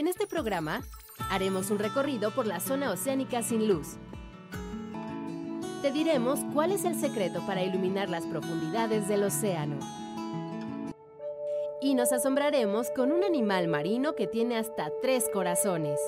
En este programa haremos un recorrido por la zona oceánica sin luz. Te diremos cuál es el secreto para iluminar las profundidades del océano. Y nos asombraremos con un animal marino que tiene hasta tres corazones.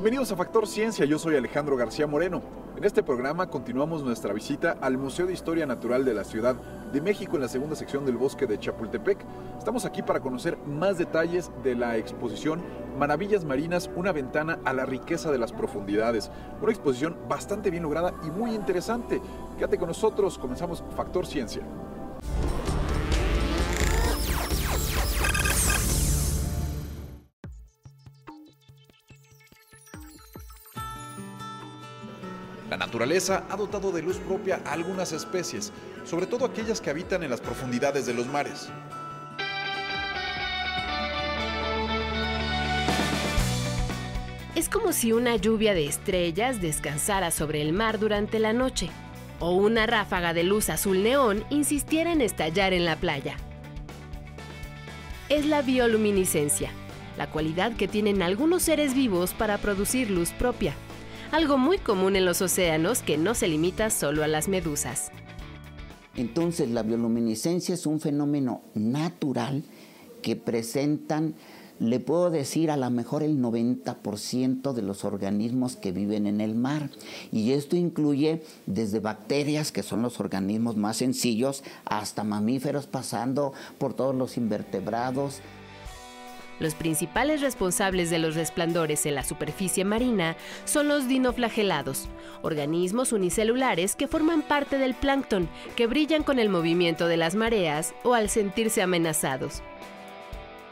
Bienvenidos a Factor Ciencia, yo soy Alejandro García Moreno. En este programa continuamos nuestra visita al Museo de Historia Natural de la Ciudad de México en la segunda sección del bosque de Chapultepec. Estamos aquí para conocer más detalles de la exposición Maravillas Marinas, una ventana a la riqueza de las profundidades. Una exposición bastante bien lograda y muy interesante. Quédate con nosotros, comenzamos Factor Ciencia. Naturaleza ha dotado de luz propia a algunas especies, sobre todo aquellas que habitan en las profundidades de los mares. Es como si una lluvia de estrellas descansara sobre el mar durante la noche, o una ráfaga de luz azul neón insistiera en estallar en la playa. Es la bioluminiscencia, la cualidad que tienen algunos seres vivos para producir luz propia, algo muy común en los océanos que no se limita solo a las medusas. Entonces la bioluminiscencia es un fenómeno natural que presentan, le puedo decir, a lo mejor el 90% de los organismos que viven en el mar. Y esto incluye desde bacterias, que son los organismos más sencillos, hasta mamíferos, pasando por todos los invertebrados. Los principales responsables de los resplandores en la superficie marina son los dinoflagelados, organismos unicelulares que forman parte del plancton, que brillan con el movimiento de las mareas o al sentirse amenazados.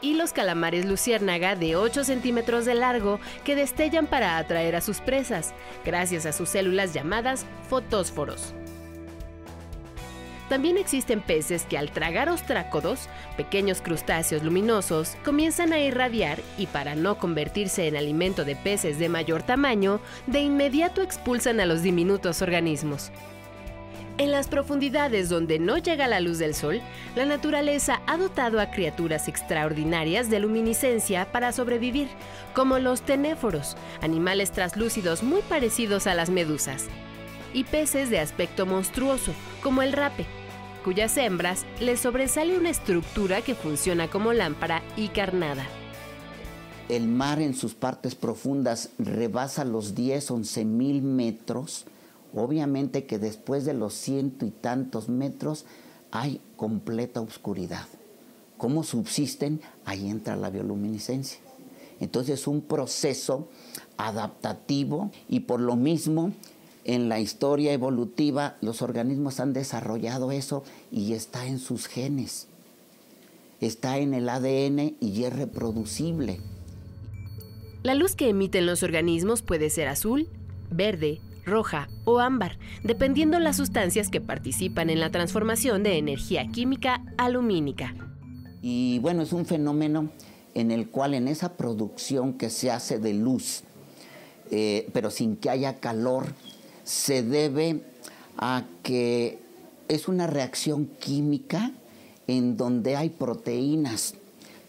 Y los calamares luciérnaga de 8 centímetros de largo que destellan para atraer a sus presas, gracias a sus células llamadas fotósforos. También existen peces que al tragar ostrácodos, pequeños crustáceos luminosos, comienzan a irradiar y para no convertirse en alimento de peces de mayor tamaño, de inmediato expulsan a los diminutos organismos. En las profundidades donde no llega la luz del sol, la naturaleza ha dotado a criaturas extraordinarias de luminiscencia para sobrevivir, como los tenéforos, animales traslúcidos muy parecidos a las medusas, y peces de aspecto monstruoso, como el rape, cuyas hembras les sobresale una estructura que funciona como lámpara y carnada. El mar en sus partes profundas rebasa los 10, 11 mil metros. Obviamente que después de los ciento y tantos metros hay completa oscuridad. ¿Cómo subsisten? Ahí entra la bioluminiscencia. Entonces es un proceso adaptativo y por lo mismo en la historia evolutiva los organismos han desarrollado eso y está en sus genes. Está en el ADN y es reproducible. La luz que emiten los organismos puede ser azul, verde, roja o ámbar, dependiendo las sustancias que participan en la transformación de energía química alumínica. Y bueno, es un fenómeno en el cual en esa producción que se hace de luz, eh, pero sin que haya calor, se debe a que es una reacción química en donde hay proteínas.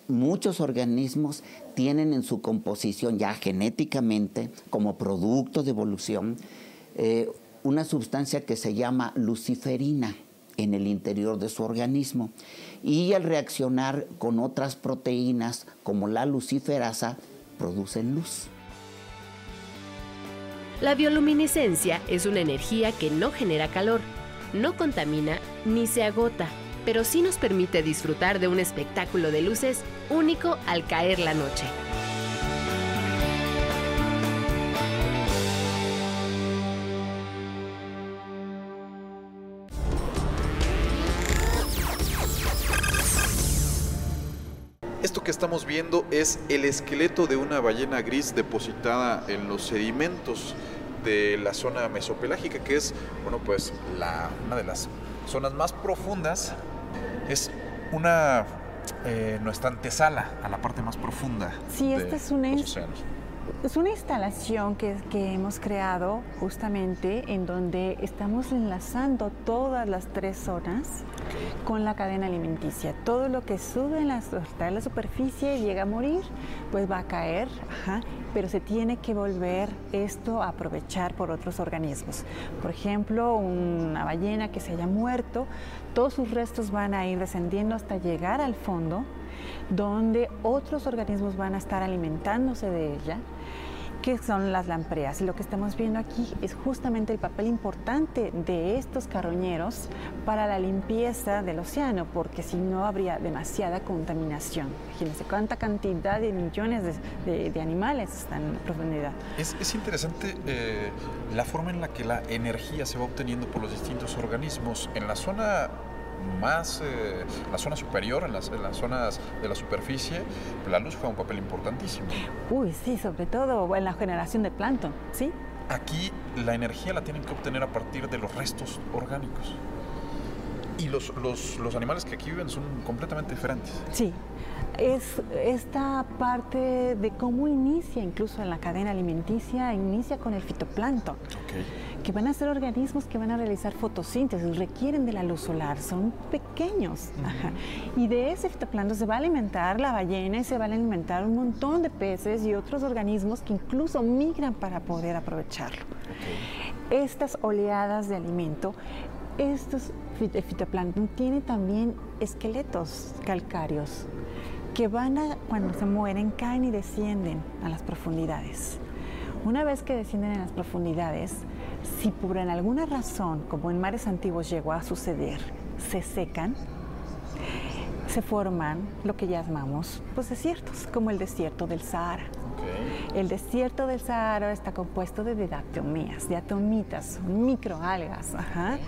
Muchos organismos tienen en su composición ya genéticamente, como producto de evolución, eh, una sustancia que se llama luciferina en el interior de su organismo. Y al reaccionar con otras proteínas, como la luciferasa, producen luz. La bioluminiscencia es una energía que no genera calor, no contamina ni se agota, pero sí nos permite disfrutar de un espectáculo de luces único al caer la noche. Esto que estamos viendo es el esqueleto de una ballena gris depositada en los sedimentos de la zona mesopelágica, que es, bueno, pues la, una de las zonas más profundas, es una eh, nuestra antesala a la parte más profunda. Sí, esta es una, los océanos. Es una instalación que, que hemos creado justamente en donde estamos enlazando todas las tres zonas con la cadena alimenticia. Todo lo que sube en la, está en la superficie y llega a morir, pues va a caer, ajá, pero se tiene que volver esto a aprovechar por otros organismos. Por ejemplo, una ballena que se haya muerto, todos sus restos van a ir descendiendo hasta llegar al fondo, donde otros organismos van a estar alimentándose de ella que son las lampreas. Y lo que estamos viendo aquí es justamente el papel importante de estos carroñeros para la limpieza del océano, porque si no habría demasiada contaminación. Imagínense cuánta cantidad de millones de, de- animales están en profundidad. Es, es interesante eh, la forma en la que la energía se va obteniendo por los distintos organismos. En la zona más, eh, la zona superior, en las, en las zonas de la superficie, la luz juega un papel importantísimo. Uy, sí, sobre todo en la generación de plancton, ¿sí? Aquí la energía la tienen que obtener a partir de los restos orgánicos. Y los, los, los animales que aquí viven son completamente diferentes. Sí, es esta parte de cómo inicia incluso en la cadena alimenticia, inicia con el fitoplancton, que van a ser organismos que van a realizar fotosíntesis, requieren de la luz solar, son pequeños. ajá. Y de ese fitoplancton se va a alimentar la ballena y se va a alimentar un montón de peces y otros organismos que incluso migran para poder aprovecharlo. Estas oleadas de alimento, estos fitoplancton tienen también esqueletos calcáreos que van a, cuando se mueren, caen y descienden a las profundidades. Una vez que descienden en las profundidades, si por alguna razón, como en mares antiguos llegó a suceder, se secan, se forman lo que llamamos pues, desiertos, como el desierto del Sahara. El desierto del Sahara está compuesto de diatomeas, diatomitas, microalgas. Ajá.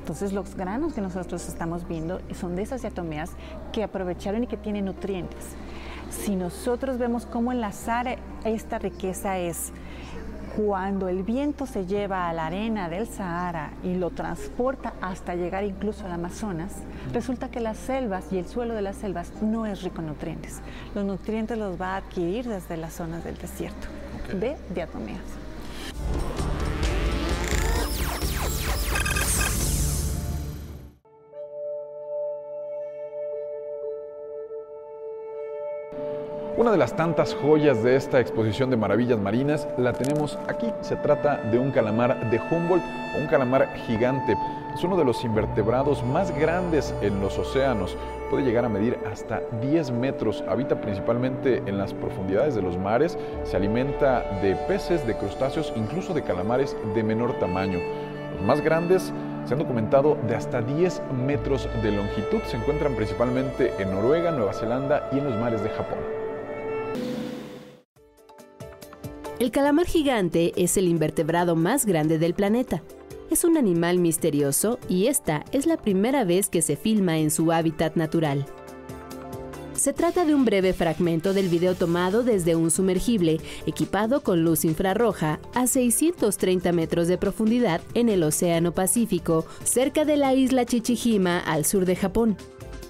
Entonces los granos que nosotros estamos viendo son de esas diatomeas que aprovecharon y que tienen nutrientes. Si nosotros vemos cómo enlazar esta riqueza es cuando el viento se lleva a la arena del Sahara y lo transporta hasta llegar incluso al Amazonas, resulta que las selvas y el suelo de las selvas no es rico en nutrientes. Los nutrientes los va a adquirir desde las zonas del desierto, de diatomeas. Una de las tantas joyas de esta exposición de maravillas marinas la tenemos aquí. Se trata de un calamar de Humboldt un calamar gigante. Es uno de los invertebrados más grandes en los océanos. Puede llegar a medir hasta 10 metros. Habita principalmente en las profundidades de los mares. Se alimenta de peces, de crustáceos, incluso de calamares de menor tamaño. Los más grandes se han documentado de hasta 10 metros de longitud. Se encuentran principalmente en Noruega, Nueva Zelanda y en los mares de Japón. El calamar gigante es el invertebrado más grande del planeta. Es un animal misterioso y esta es la primera vez que se filma en su hábitat natural. Se trata de un breve fragmento del video tomado desde un sumergible equipado con luz infrarroja a 630 metros de profundidad en el Océano Pacífico, cerca de la isla Chichijima al sur de Japón.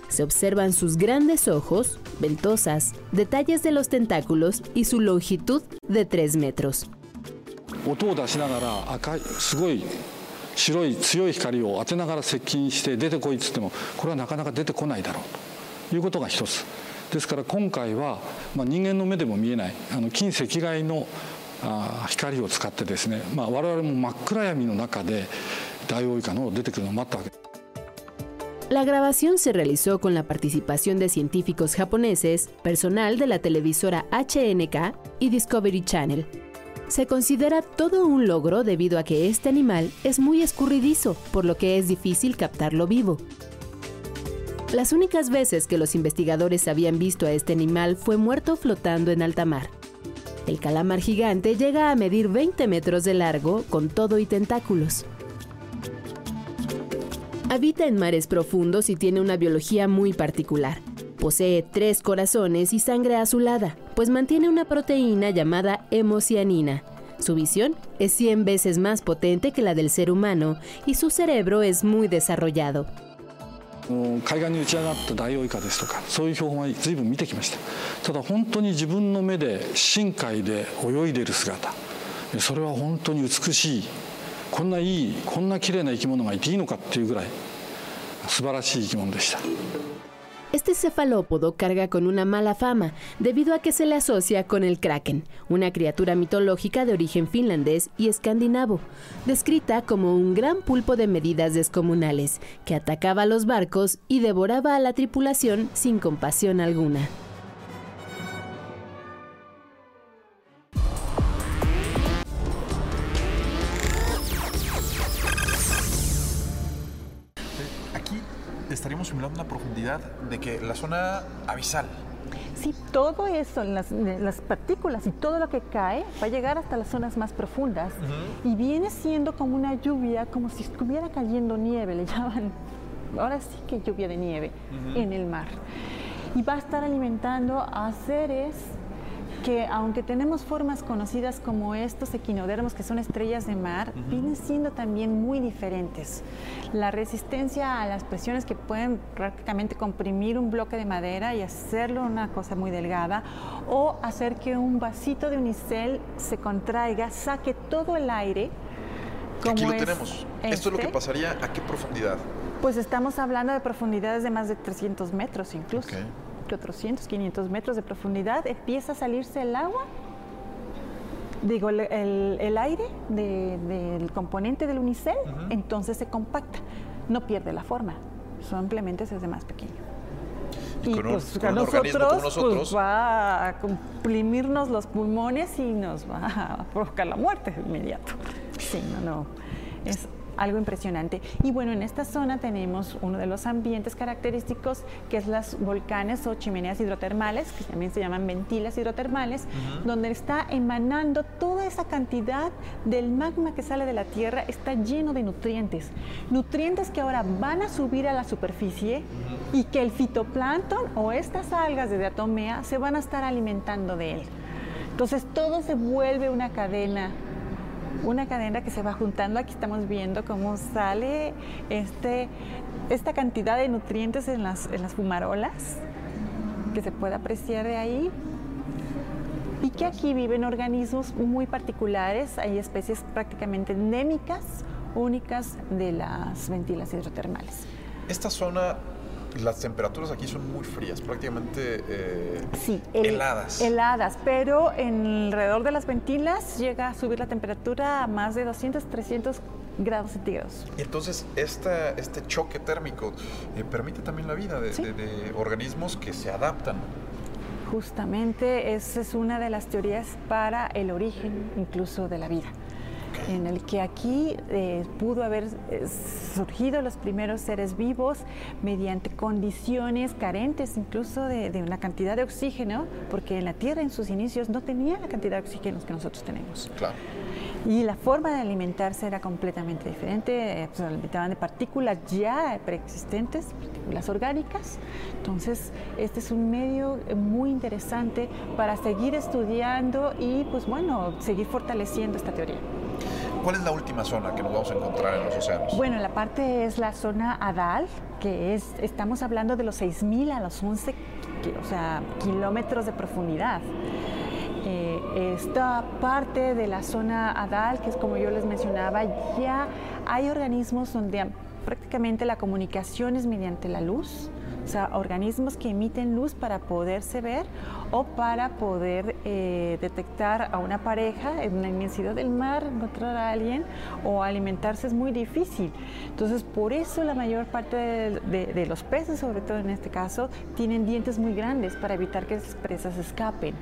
Se observan sus grandes ojos, ventosas, detalles de los tentáculos y su longitud de 3 metros. 音を出しながら赤いすごい白い強い光を当てながら接近して出てこいっつってもこれはなかなか出てこないだろうということが一つですから今回は、まあ、人間の目でも見えないあの近赤外のあ光を使ってですね、まあ、我々も真っ暗闇の中でダイオウイカの出てくるのを待ったわけです La grabación se realizó con la participación de científicos japoneses, personal de la televisora HNK y Discovery Channel. Se considera todo un logro debido a que este animal es muy escurridizo, por lo que es difícil captarlo vivo. Las únicas veces que los investigadores habían visto a este animal fue muerto flotando en alta mar. El calamar gigante llega a medir 20 metros de largo con todo y tentáculos. Habita en mares profundos y tiene una biología muy particular. Posee tres corazones y sangre azulada, pues mantiene una proteína llamada hemocianina. Su visión es 100 veces más potente que la del ser humano y su cerebro es muy desarrollado. 海岸に打ち上がったダイオウイカですとかそういう標本は随分見てきましたただ本当に自分の目で深海で泳いでいる姿それは本当に美しいこんないいこんな綺麗な生き物がいていいのかっていうぐらい素晴らしい生き物でした Este cefalópodo carga con una mala fama debido a que se le asocia con el kraken, una criatura mitológica de origen finlandés y escandinavo, descrita como un gran pulpo de medidas descomunales que atacaba a los barcos y devoraba a la tripulación sin compasión alguna. Estaríamos simulando una profundidad de que la zona abisal. Sí, todo eso, las, las partículas y todo lo que cae va a llegar hasta las zonas más profundas y viene siendo como una lluvia, como si estuviera cayendo nieve, le llaman, ahora sí que lluvia de nieve en el mar. Y va a estar alimentando a seres que aunque tenemos formas conocidas como estos equinodermos, que son estrellas de mar, vienen siendo también muy diferentes. La resistencia a las presiones que pueden prácticamente comprimir un bloque de madera y hacerlo una cosa muy delgada, o hacer que un vasito de unicel se contraiga, saque todo el aire. Como Aquí lo es tenemos. Esto es lo que este. pasaría a qué profundidad. Pues estamos hablando de profundidades de más de 300 metros incluso. Ok. 400, 500 metros de profundidad, empieza a salirse el agua, digo, el, el- el aire de- del componente del unicel, entonces se compacta, no pierde la forma, simplemente se hace más pequeño. Y con un- pues con un organismo como nosotros, nosotros. pues, va a comprimirnos los pulmones y nos va a provocar la muerte inmediato. Sí, no, no. Es algo impresionante. Y bueno, en esta zona tenemos uno de los ambientes característicos, que es las volcanes o chimeneas hidrotermales, que también se llaman ventilas hidrotermales, donde está emanando toda esa cantidad del magma que sale de la Tierra, está lleno de nutrientes. Nutrientes que ahora van a subir a la superficie y que el fitoplancton o estas algas de diatomea se van a estar alimentando de él. Entonces todo se vuelve una cadena una cadena que se va juntando. Aquí estamos viendo cómo sale este, esta cantidad de nutrientes en las, en las fumarolas, que se puede apreciar de ahí. Y que aquí viven organismos muy particulares. Hay especies prácticamente endémicas, únicas de las ventilas hidrotermales. Esta zona, las temperaturas aquí son muy frías, prácticamente eh, Sí, el- heladas. Heladas, pero en alrededor de las ventilas llega a subir la temperatura a más de 200, 300 grados centígrados. Y entonces esta, este choque térmico eh, permite también la vida de, Sí. de- de organismos que se adaptan. Justamente esa es una de las teorías para el origen incluso de la vida, en el que aquí eh, pudo haber eh, surgido los primeros seres vivos mediante condiciones carentes incluso de, de una cantidad de oxígeno, porque en la Tierra en sus inicios no tenía la cantidad de oxígeno que nosotros tenemos. Claro. Y la forma de alimentarse era completamente diferente, eh, se alimentaban de partículas ya preexistentes, partículas orgánicas. Entonces, este es un medio eh, muy interesante para seguir estudiando y, pues bueno, seguir fortaleciendo esta teoría. ¿Cuál es la última zona que nos vamos a encontrar en los océanos? Bueno, la parte es la zona Adal, que es, estamos hablando de los 6.000 a los 11 ki- o sea, kilómetros de profundidad. Eh, esta parte de la zona Adal, que es como yo les mencionaba, ya hay organismos donde prácticamente la comunicación es mediante la luz, o sea, organismos que emiten luz para poderse ver o para poder eh, detectar a una pareja en la inmensidad del mar, encontrar a alguien o alimentarse es muy difícil. Entonces, por eso la mayor parte de, los peces, sobre todo en este caso, tienen dientes muy grandes para evitar que las presas escapen.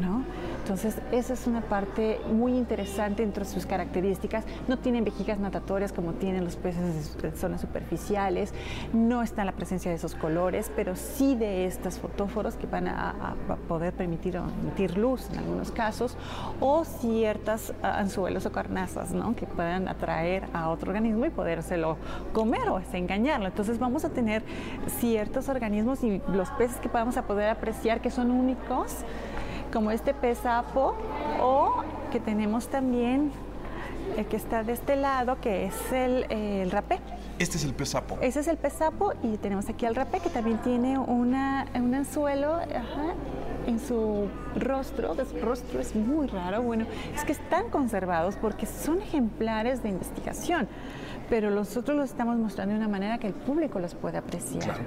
¿No? Entonces, esa es una parte muy interesante entre sus características. No tienen vejigas natatorias como tienen los peces en zonas superficiales, no está la presencia de esos colores, pero sí de estos fotóforos que van a, a- poder permitir emitir luz en algunos casos, o ciertas anzuelos o carnazas ¿no? que puedan atraer a otro organismo y podérselo comer o engañarlo. Entonces, vamos a tener ciertos organismos y los peces que vamos a poder apreciar que son únicos como este pez sapo o que tenemos también el que está de este lado, que es el, el rapé. Este es el pez sapo. Ese es el pez sapo y tenemos aquí al rapé que también tiene una, un anzuelo ajá, en su rostro. Su rostro es muy raro. Bueno, es que están conservados porque son ejemplares de investigación pero nosotros los estamos mostrando de una manera que el público los puede apreciar. Claro.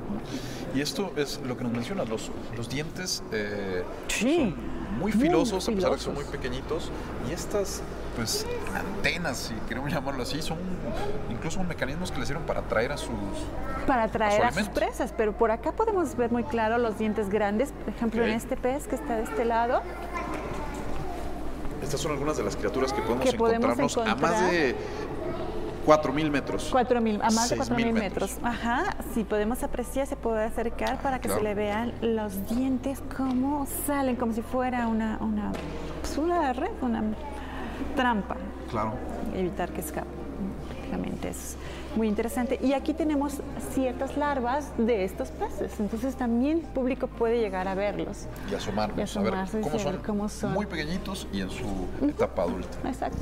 Y esto es lo que nos mencionas, los, los dientes eh, Sí, son muy muy filosos, a pesar de que son muy pequeñitos, y estas pues antenas, si queremos llamarlo así, son incluso mecanismos que le sirven para atraer a sus... para atraer a sus presas, pero por acá podemos ver muy claro los dientes grandes, por ejemplo Ok. en este pez que está de este lado, Estas son algunas de las criaturas que podemos Que podemos encontrarnos a más encontrar. de 4.000 metros. 4000, a más de 6.000 4.000 metros. metros. Ajá, si podemos apreciar, se puede acercar para que claro. se le vean los dientes cómo salen, como si fuera una, una, pues una red, una trampa. Claro. evitar que escape. Prácticamente es muy interesante. Y aquí tenemos ciertas larvas de estos peces, entonces también el público puede llegar a verlos. Y asomarnos, Y a asomarse ver cómo saber son, cómo son. Muy pequeñitos y en su etapa adulta. Exacto.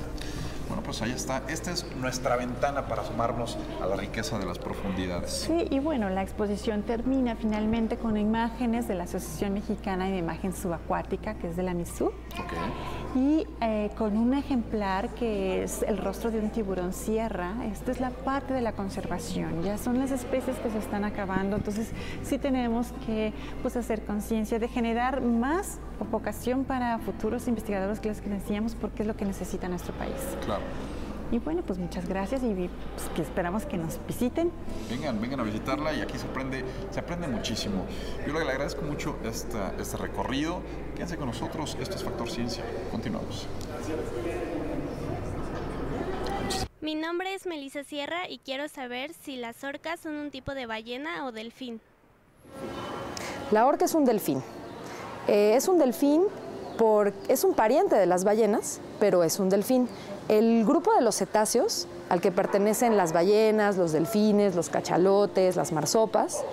Bueno, pues ahí está. Esta es nuestra ventana para asomarnos a la riqueza de las profundidades. Sí, y bueno, la exposición termina finalmente con imágenes de la Asociación Mexicana de Imagen Subacuática, que es de la MISU, Ok. Y eh, con un ejemplar que es el rostro de un tiburón sierra. Esta es la parte de la conservación, ya son las especies que se están acabando, entonces sí tenemos que pues, hacer conciencia de generar más vocación para futuros investigadores que les que decíamos porque es lo que necesita nuestro país. Claro. Y bueno, pues muchas gracias y pues, que esperamos que nos visiten. Vengan, vengan a visitarla y aquí se aprende, se aprende muchísimo. Yo le agradezco mucho esta, este recorrido. Quédense con nosotros. Esto es Factor Ciencia. Continuamos. Mi nombre es Melissa Sierra y quiero saber si las orcas son un tipo de ballena o delfín. La orca es un delfín. Eh, es un delfín por, es un pariente de las ballenas, pero es un delfín. El grupo de los cetáceos, al que pertenecen las ballenas, los delfines, los cachalotes, las marsopas,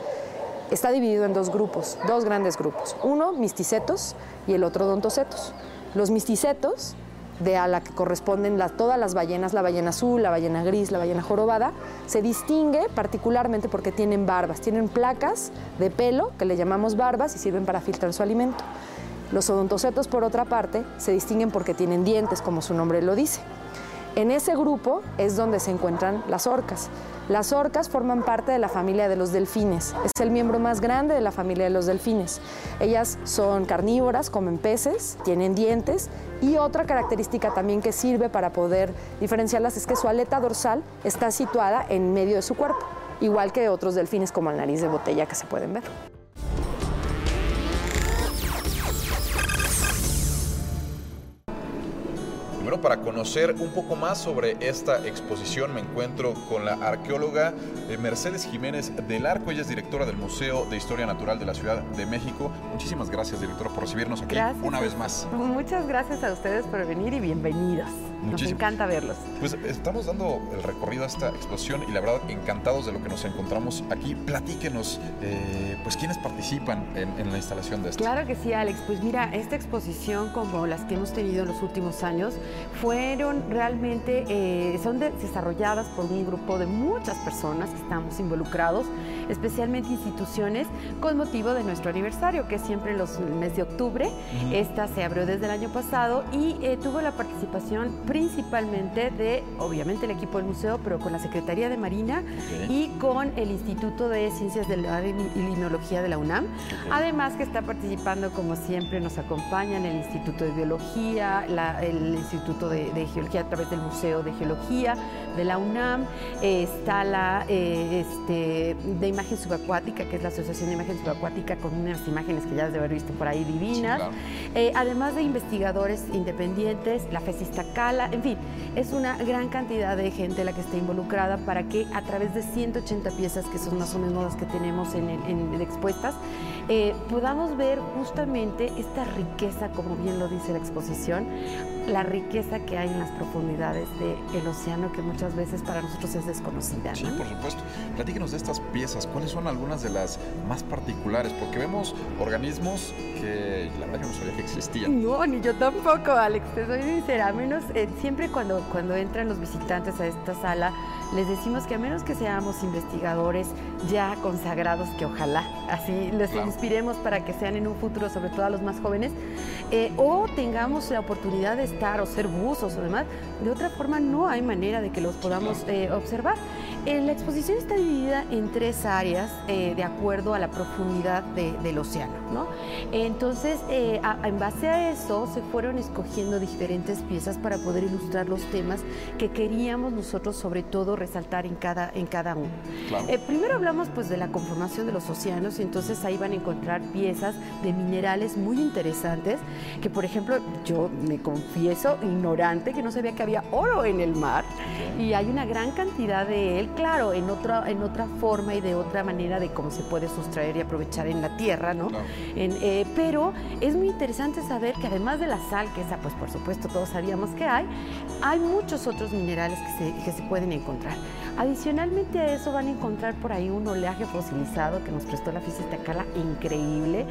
está dividido en dos grupos, dos grandes grupos. Uno, misticetos, y el otro, odontocetos. Los misticetos, de a la que corresponden todas las ballenas, la ballena azul, la ballena gris, la ballena jorobada, se distingue particularmente porque tienen barbas, tienen placas de pelo que le llamamos barbas y sirven para filtrar su alimento. Los odontocetos, por otra parte, se distinguen porque tienen dientes, como su nombre lo dice. En ese grupo es donde se encuentran las orcas. Las orcas forman parte de la familia de los delfines. Es el miembro más grande de la familia de los delfines. Ellas son carnívoras, comen peces, tienen dientes y otra característica también que sirve para poder diferenciarlas es que su aleta dorsal está situada en medio de su cuerpo, igual que otros delfines como el nariz de botella que se pueden ver. Primero, para conocer un poco más sobre esta exposición, me encuentro con la arqueóloga eh, Mercedes Jiménez del Arco. Ella es directora del Museo de Historia Natural de la Ciudad de México. Muchísimas gracias, directora, por recibirnos aquí Gracias. una vez más. Muchas gracias a ustedes por venir y bienvenidos. Nos Muchísimas. encanta verlos. Pues estamos dando el recorrido a esta exposición y la verdad encantados de lo que nos encontramos aquí. Platíquenos, eh, pues quiénes participan en, en la instalación de esto. Claro que sí, Alex. Pues mira, esta exposición, como las que hemos tenido en los últimos años, fueron realmente, eh, son de- desarrolladas por un grupo de muchas personas que estamos involucrados, especialmente instituciones, con motivo de nuestro aniversario, que es siempre en los el mes de octubre. Esta se abrió desde el año pasado y eh, tuvo la participación principalmente de, obviamente, el equipo del museo, pero con la Secretaría de Marina y con el Instituto de Ciencias del Mar y Limnología de la UNAM. Además que está participando, como siempre, nos acompañan el Instituto de Biología, la- el Instituto de, de Geología a través del Museo de Geología de la UNAM, eh, está la eh, este, de Imagen Subacuática, que es la Asociación de Imagen Subacuática, con unas imágenes que ya has de haber visto por ahí divinas. claro. Eh, además de investigadores independientes, la FESISTA Cala, en fin, es una gran cantidad de gente la que está involucrada para que a través de 180 piezas, que son más o menos las que tenemos en, el- en- expuestas, eh, podamos ver justamente esta riqueza, como bien lo dice la exposición, la riqueza que hay en las profundidades del océano que muchas veces para nosotros es desconocida. Sí, por supuesto. Platíquenos de estas piezas, ¿cuáles son algunas de las más particulares? Porque vemos organismos que la verdad yo no sabía que existían. No, ni yo tampoco, Alex, te soy sincera. A menos eh, siempre cuando, cuando entran los visitantes a esta sala, les decimos que a menos que seamos investigadores ya consagrados, que ojalá así les inspiremos para que sean en un futuro, sobre todo a los más jóvenes, eh, o tengamos la oportunidad de estar o ser buzos o demás, de otra forma no hay manera de que los podamos eh, observar. Eh, la exposición está dividida en tres áreas eh, de acuerdo a la profundidad del océano. ¿no? Entonces, eh, en base a eso, se fueron escogiendo diferentes piezas para poder ilustrar los temas que queríamos nosotros, sobre todo, resaltar en cada, en cada uno. primero hablamos pues, de la conformación de los océanos, y entonces ahí van a encontrar piezas de minerales muy interesantes, que por ejemplo, yo me confieso ignorante que no sabía que había oro en el mar, y hay una gran cantidad de él claro, en otra, en otra forma y de otra manera de cómo se puede sustraer y aprovechar en la tierra, ¿no? Eh, pero es muy interesante saber que además de la sal, que esa pues por supuesto todos sabíamos que hay, hay muchos otros minerales que se, que se pueden encontrar. Adicionalmente a eso van a encontrar por ahí un oleaje fosilizado que nos prestó la física Cala increíble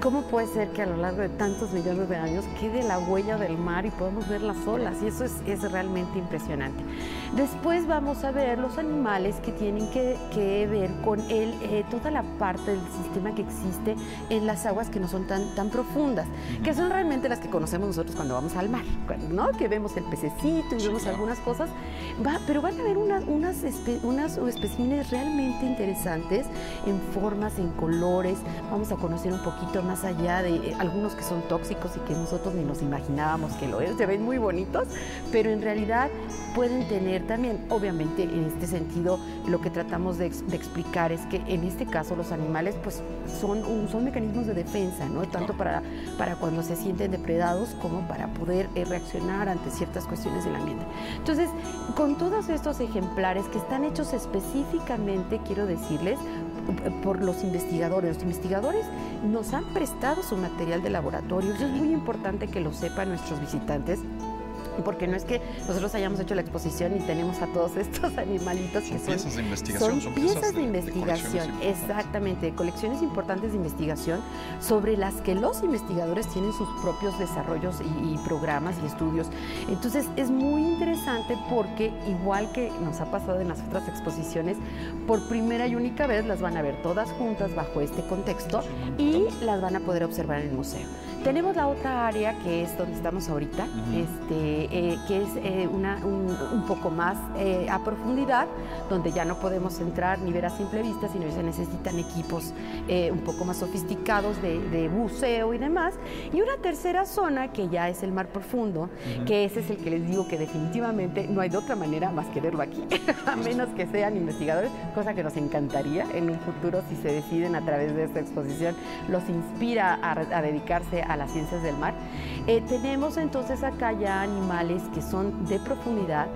¿Cómo puede ser que a lo largo de tantos millones de años quede la huella del mar y podemos ver las olas? Y eso es, es realmente impresionante. Después vamos a ver los animales que tienen que, que ver con el, eh, toda la parte del sistema que existe en las aguas que no son tan, tan profundas, que son realmente las que conocemos nosotros cuando vamos al mar, ¿no? Que vemos el pececito y vemos algunas cosas, va, pero van a ver unas, unas, unas especímenes realmente interesantes en formas, en colores. Vamos a conocer un poquito más allá de eh, algunos que son tóxicos y que nosotros ni nos imaginábamos que lo es, se ven muy bonitos, pero en realidad pueden tener también, obviamente en este sentido, lo que tratamos de, explicar es que en este caso los animales pues son, son mecanismos de defensa, ¿no? Tanto para, para cuando se sienten depredados como para poder eh, reaccionar ante ciertas cuestiones del ambiente. Entonces, con todos estos ejemplares que están hechos específicamente, quiero decirles, por los investigadores. Los investigadores nos han prestado su material de laboratorio. Eso es muy importante que lo sepan nuestros visitantes porque no es que nosotros hayamos hecho la exposición y tenemos a todos estos animalitos que son piezas de investigación, son, piezas, de, investigación, exactamente, colecciones importantes de investigación sobre las que los investigadores tienen sus propios desarrollos y, programas y estudios. Entonces es muy interesante porque igual que nos ha pasado en las otras exposiciones, por primera y única vez las van a ver todas juntas bajo este contexto y las van a poder observar en el museo. Tenemos la otra área que es donde estamos ahorita, este, eh, que es eh, una, un, poco más eh, a profundidad, donde ya no podemos entrar ni ver a simple vista, sino que se necesitan equipos un poco más sofisticados de, buceo y demás. Y una tercera zona que ya es el mar profundo, que ese es el que les digo que definitivamente no hay de otra manera más que verlo aquí, a menos que sean investigadores, cosa que nos encantaría. En un futuro si se deciden a través de esta exposición, los inspira a, a dedicarse a las ciencias del mar. Eh, tenemos entonces acá ya animales que son de profundidad,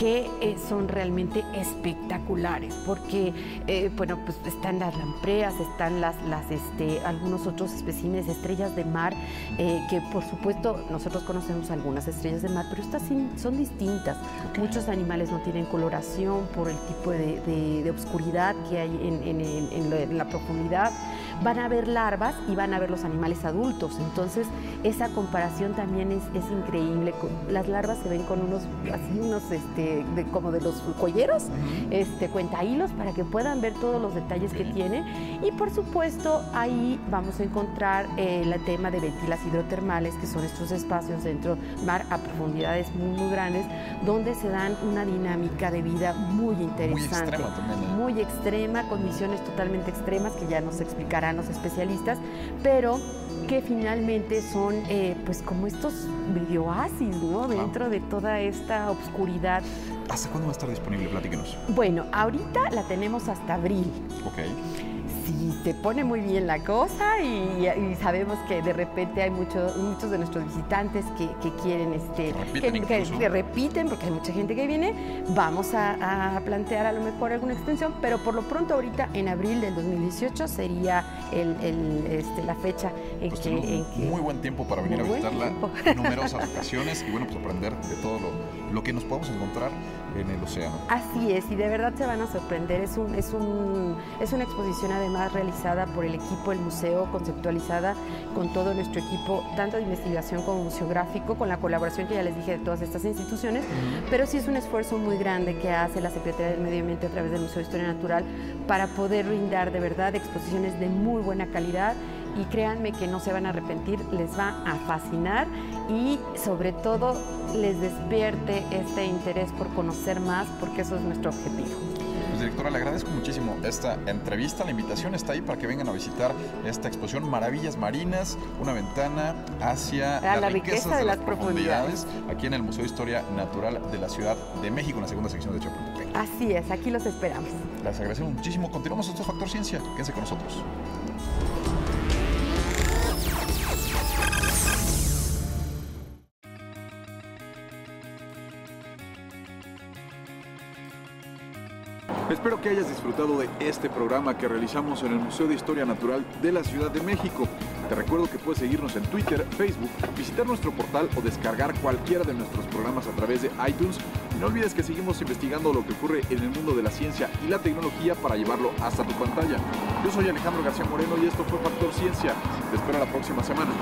que eh, son realmente espectaculares, porque, eh, bueno, pues están las lampreas, están las, las este, algunos otros especímenes, estrellas de mar, eh, que por supuesto nosotros conocemos algunas estrellas de mar, pero estas son distintas. Muchos animales no tienen coloración por el tipo de, de, obscuridad que hay en, en, la profundidad. Van a ver larvas y van a ver los animales adultos, entonces esa comparación también es, es increíble. Las larvas se ven con unos, así unos, este, de, como de los colleros, este, cuenta hilos para que puedan ver todos los detalles que tiene. Y por supuesto ahí vamos a encontrar eh, el tema de ventilas hidrotermales, que son estos espacios dentro mar a profundidades muy, muy grandes, donde se dan una dinámica de vida muy interesante. Muy extrema ¿eh? Muy extrema, con misiones totalmente extremas que ya nos explicarán los especialistas, pero que finalmente son eh, pues como estos videoasis, ¿no? Dentro de toda esta oscuridad. ¿Hasta cuándo va a estar disponible? Platíquenos. Bueno, ahorita la tenemos hasta abril. Ok. Si te pone muy bien la cosa y, sabemos que de repente hay muchos muchos de nuestros visitantes que, quieren, este, que, repiten, porque hay mucha gente que viene, vamos a, plantear a lo mejor alguna extensión, pero por lo pronto ahorita en abril del 2018 sería el, este, la fecha en, pues que, Muy buen tiempo para venir a visitarla en numerosas ocasiones y bueno, pues aprender de todo lo, lo que nos podemos encontrar en el océano. Así es, y de verdad se van a sorprender. Es, un, es, un, es una exposición además realizada por el equipo del museo, conceptualizada con todo nuestro equipo, tanto de investigación como museográfico, con la colaboración que ya les dije de todas estas instituciones, pero sí es un esfuerzo muy grande que hace la Secretaría del Medio Ambiente a través del Museo de Historia Natural para poder brindar de verdad exposiciones de muy buena calidad y créanme que no se van a arrepentir, les va a fascinar y sobre todo les despierte este interés por conocer más porque eso es nuestro objetivo. Pues directora, le agradezco muchísimo esta entrevista. La invitación está ahí para que vengan a visitar esta exposición Maravillas Marinas, una ventana hacia la, riqueza de, las, profundidades, aquí en el Museo de Historia Natural de la Ciudad de México, en la segunda sección de Chapultepec. Así es, aquí los esperamos. Les agradecemos muchísimo. Continuamos estos Factor Ciencia. Quédense con nosotros. Espero que hayas disfrutado de este programa que realizamos en el Museo de Historia Natural de la Ciudad de México. Te recuerdo que puedes seguirnos en Twitter, Facebook, visitar nuestro portal o descargar cualquiera de nuestros programas a través de iTunes. Y no olvides que seguimos investigando lo que ocurre en el mundo de la ciencia y la tecnología para llevarlo hasta tu pantalla. Yo soy Alejandro García Moreno y esto fue Factor Ciencia. Te espero la próxima semana.